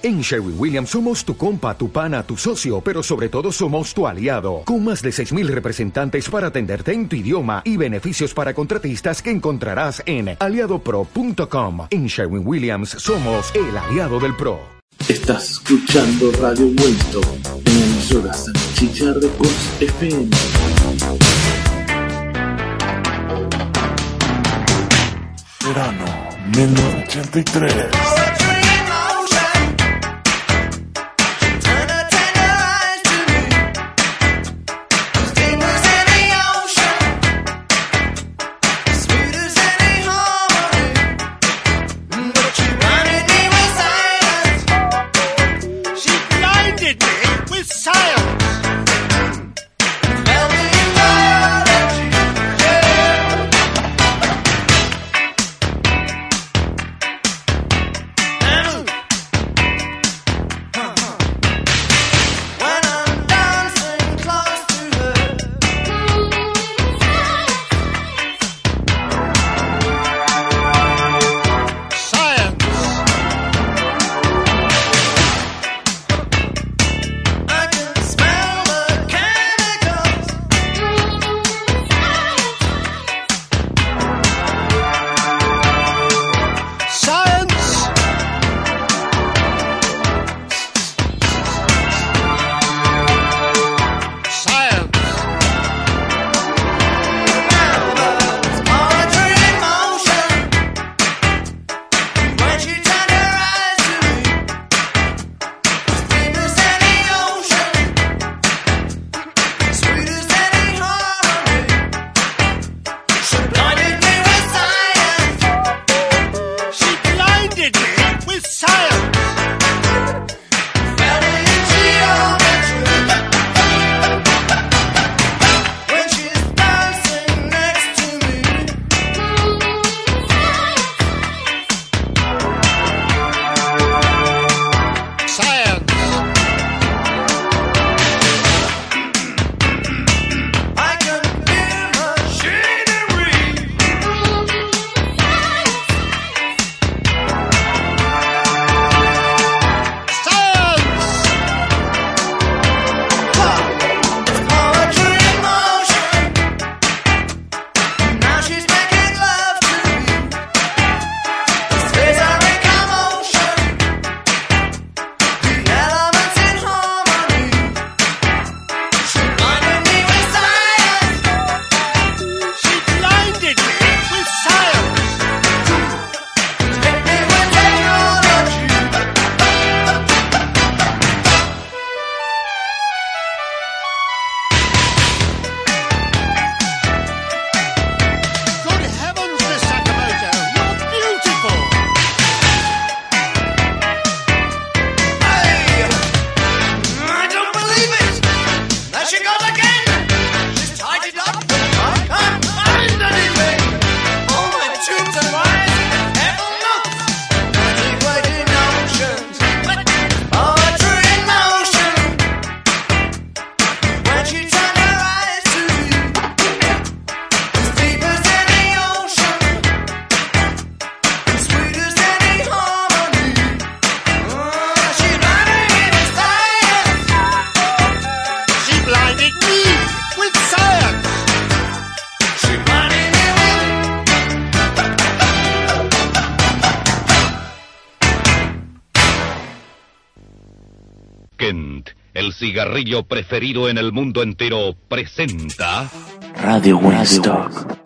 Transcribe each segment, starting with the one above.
En Sherwin Williams somos tu compa, tu pana, tu socio, pero sobre todo somos tu aliado, con más de 6.000 representantes para atenderte en tu idioma y beneficios para contratistas que encontrarás en aliadopro.com. En Sherwin Williams somos el aliado del PRO. Estás escuchando Radio Winston en emisora Salchicha Records FM. Verano 1983. Cigarrillo preferido en el mundo entero, presenta Radio Winstock.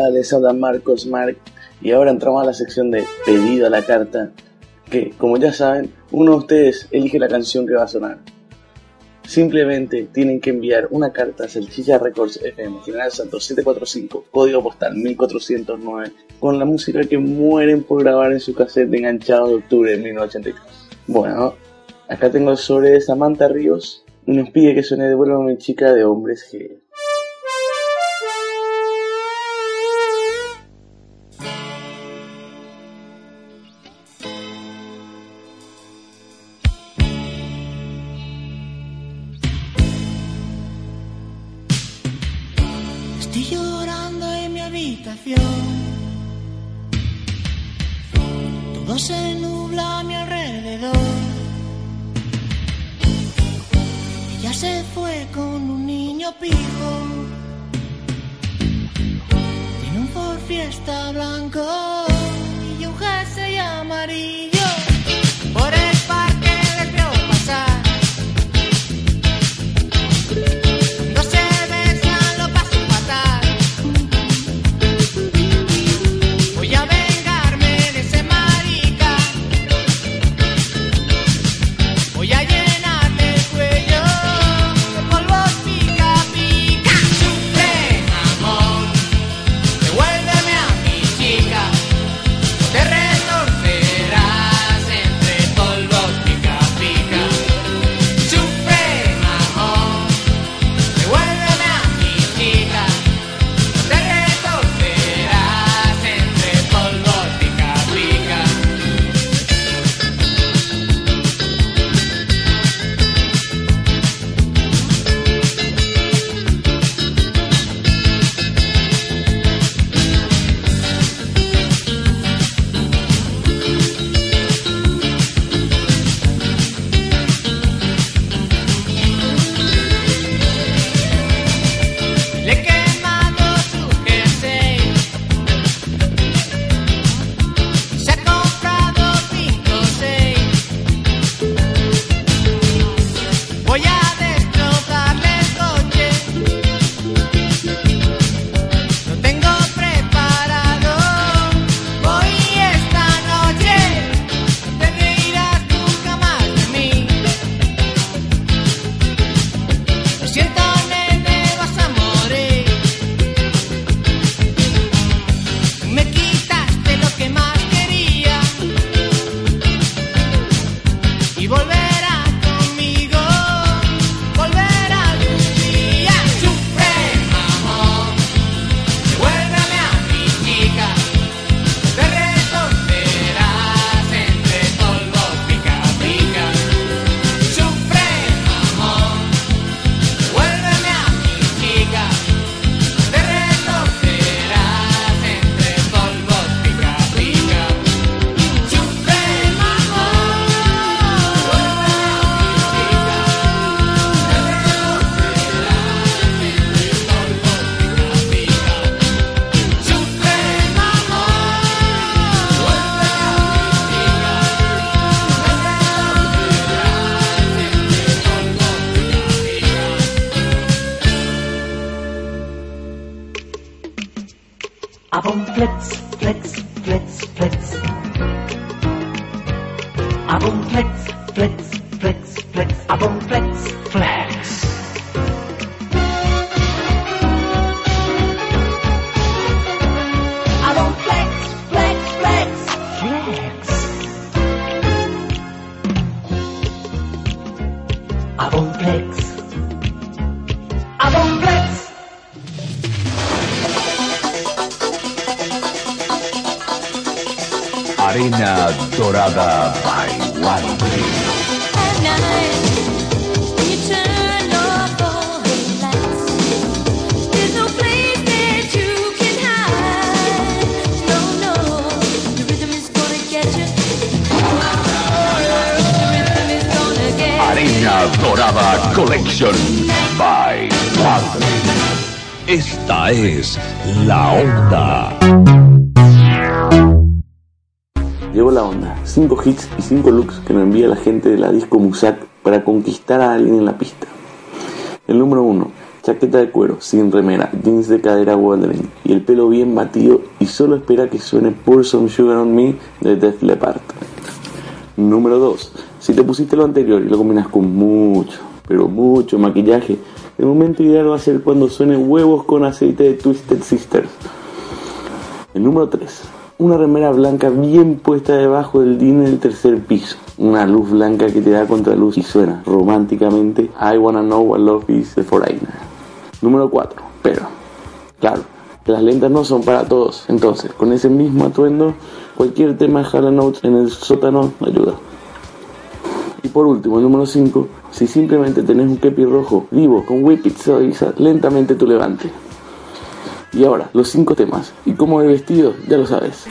Hola, les habla Marcos Marc y ahora entramos a la sección de pedido a la carta, que como ya saben, uno de ustedes elige la canción que va a sonar. Simplemente tienen que enviar una carta a Salchicha Records FM, General Santos 745, código postal 1409, con la música que mueren por grabar en su cassette enganchado de octubre de 1983. Bueno, acá tengo el sobre de Samantha Ríos y nos pide que suene mi chica de hombres G. Devuélveme a mi chica. Flex, flex, flex, flex. A alguien en la pista. El número 1, chaqueta de cuero, sin remera, jeans de cadera Wolverine y el pelo bien batido y solo espera que suene Pour Some Sugar on Me de Def Leppard. Número 2, si te pusiste lo anterior y lo combinas con mucho, pero mucho maquillaje, el momento ideal va a ser cuando suenen huevos con aceite de Twisted Sisters. El número 3. Una remera blanca bien puesta debajo del jean en el tercer piso. Una luz blanca que te da contraluz y suena románticamente I Wanna Know What Love Is The Foreigner. Número 4. Pero, claro, las lentas no son para todos. Entonces, con ese mismo atuendo, cualquier tema de Notes en el sótano ayuda. Y por último, el número 5. Si simplemente tenés un kepi rojo vivo con Whip It suaviza lentamente tu levante. Y ahora, los cinco temas. Y cómo de vestido, ya lo sabes.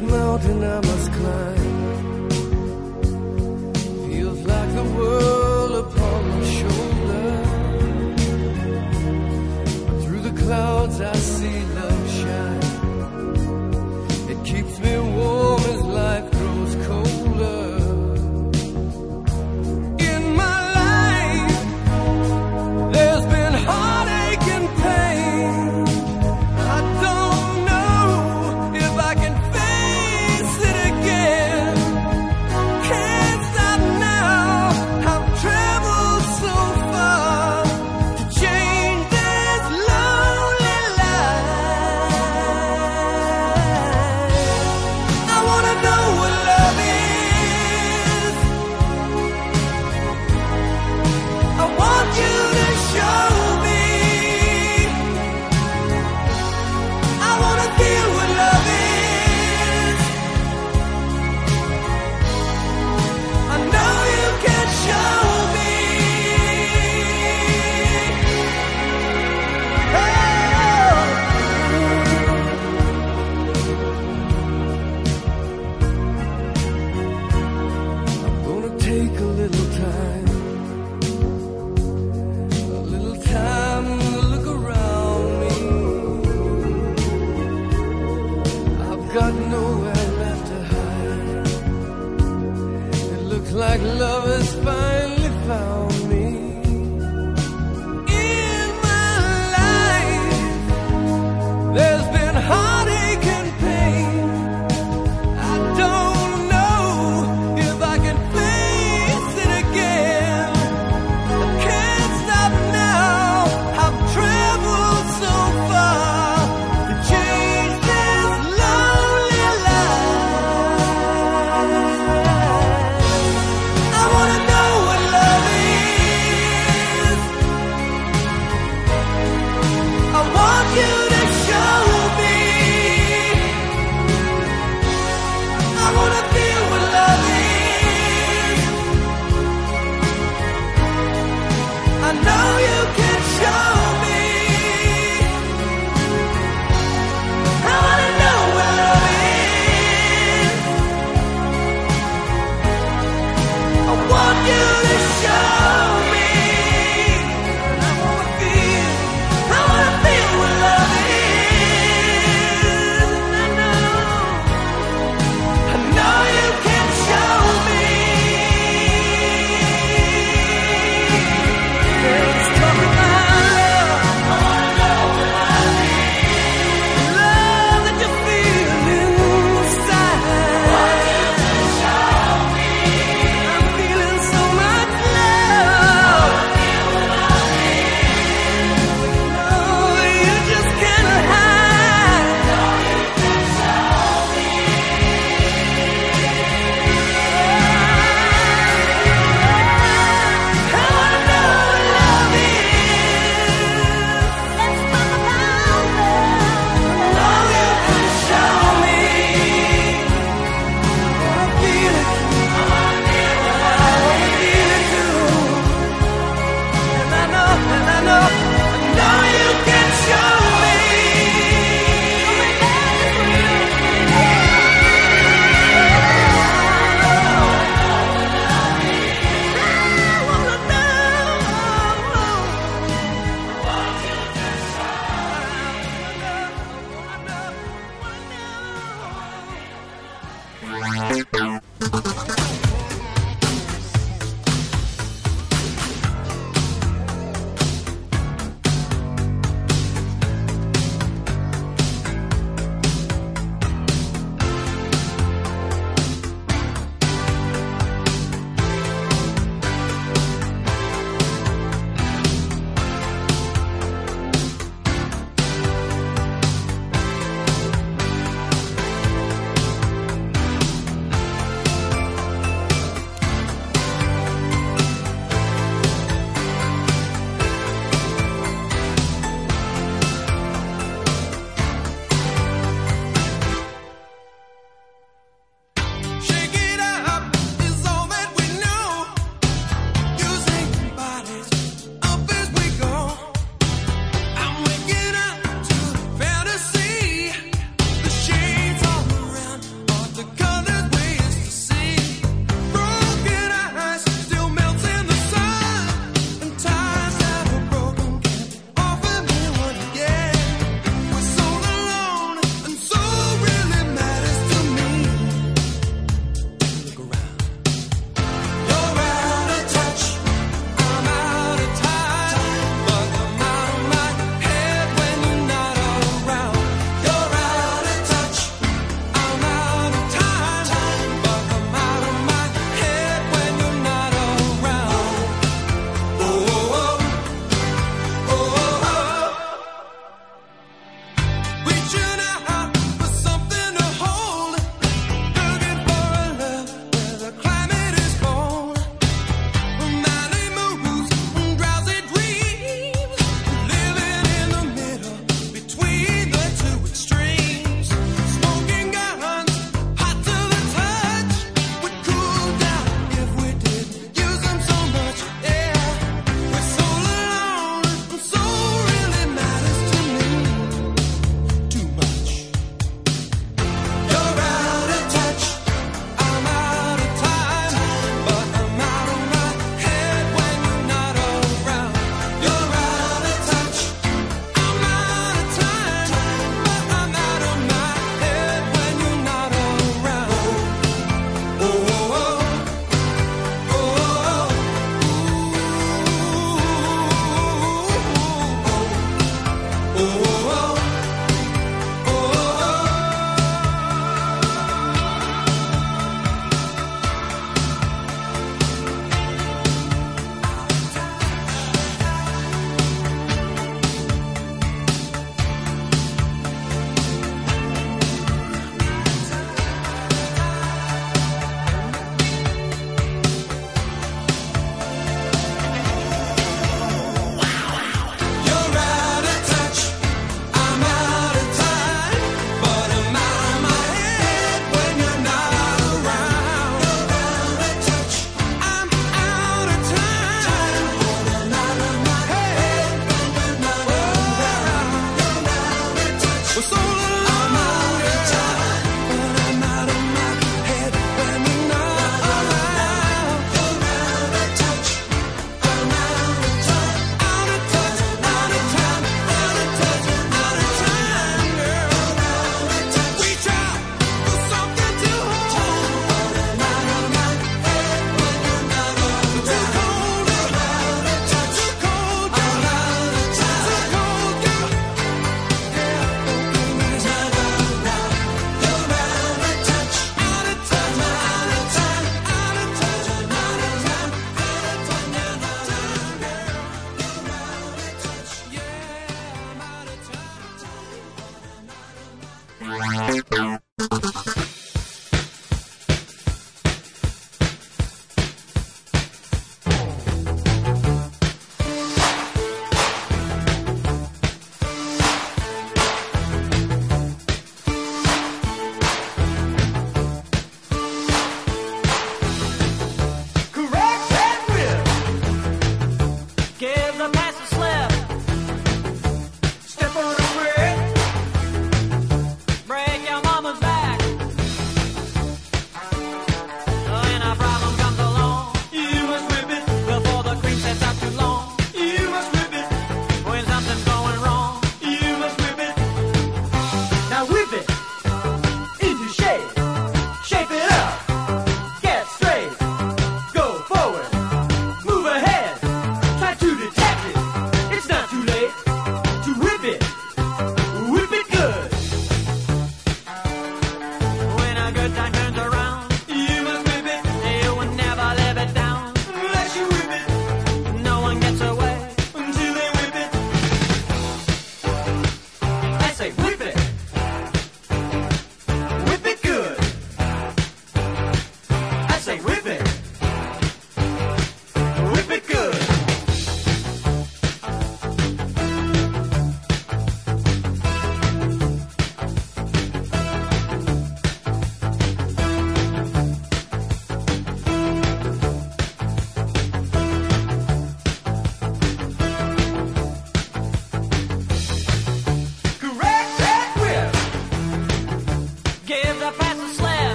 Mountain I must climb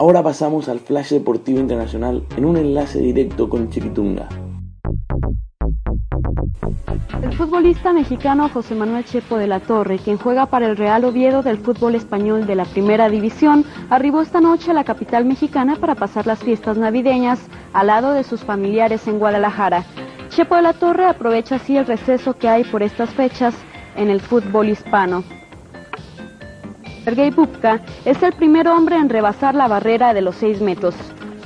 Ahora pasamos al Flash Deportivo Internacional en un enlace directo con Chiquitunga. El futbolista mexicano José Manuel Chepo de la Torre, quien juega para el Real Oviedo del fútbol español de la Primera División, arribó esta noche a la capital mexicana para pasar las fiestas navideñas al lado de sus familiares en Guadalajara. Chepo de la Torre aprovecha así el receso que hay por estas fechas en el fútbol hispano. Sergei Bubka es el primer hombre en rebasar la barrera de los 6 metros.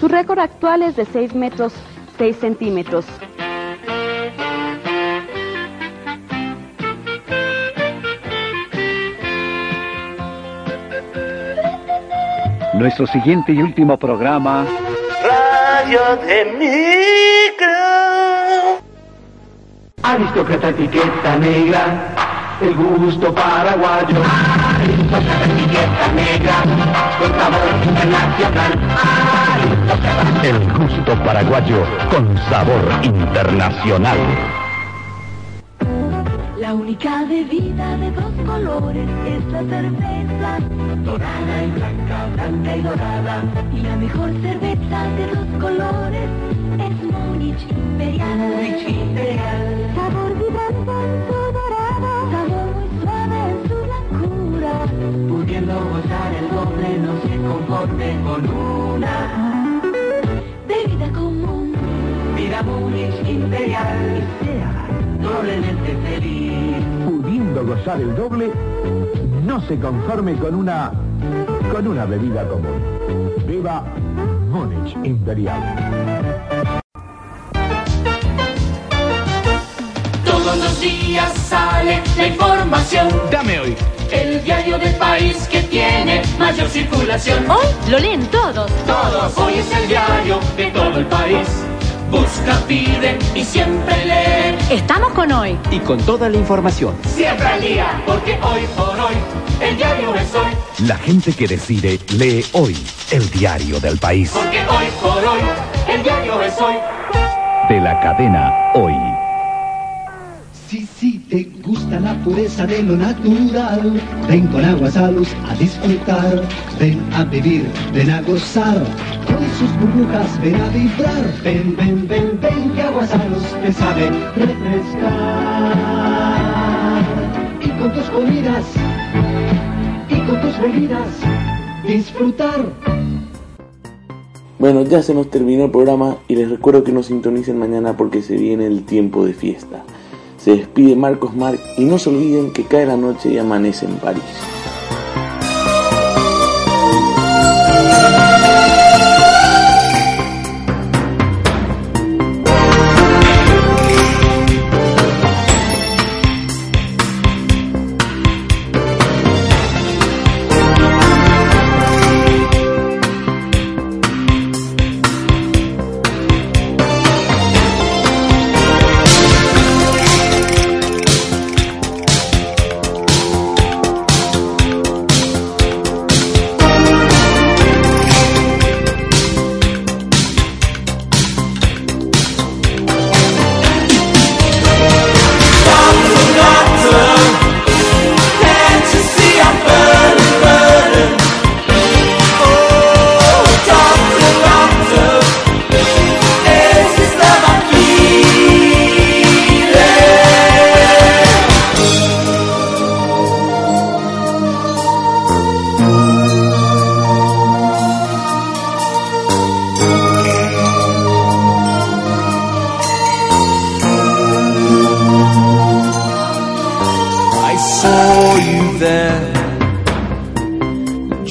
Su récord actual es de 6 metros 6 centímetros. Nuestro siguiente y último programa Radio de micro. Aristócrata etiqueta negra, el gusto paraguayo. El gusto paraguayo con sabor internacional. La única bebida de dos colores es la cerveza. Dorada y blanca, blanca y dorada. Y la mejor cerveza de dos colores es con una. Bebida común. Vida Múnich Imperial. Y sea doblemente feliz. pudiendo gozar el doble, no se conforme con una con una bebida común. Beba Múnich Imperial. Todos los días sale la información. Dame hoy. El diario del país que tiene mayor circulación. Hoy lo leen todos. Todos, hoy es el diario de todo el país. Busca, pide y siempre lee. Estamos con hoy. Y con toda la información. Siempre al día, porque hoy por hoy el diario es hoy. La gente que decide lee hoy el diario del país. Porque hoy por hoy el diario es hoy. De la cadena Hoy. Si, si te gusta la pureza de lo natural, ven con Aguasalus a disfrutar, ven a vivir, ven a gozar, con sus burbujas ven a vibrar, ven, ven, ven, ven, que Aguasalus te sabe refrescar. Y con tus comidas, y con tus bebidas, disfrutar. Bueno, ya se nos terminó el programa y les recuerdo que nos sintonicen mañana porque se viene el tiempo de fiesta. Se despide Marcos Marc y no se olviden que cae la noche y amanece en París.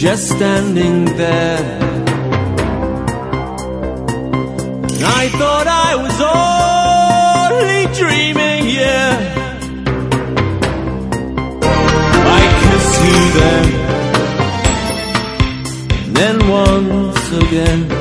Just standing there. And I thought I was only dreaming, yeah. I kissed you then, then once again.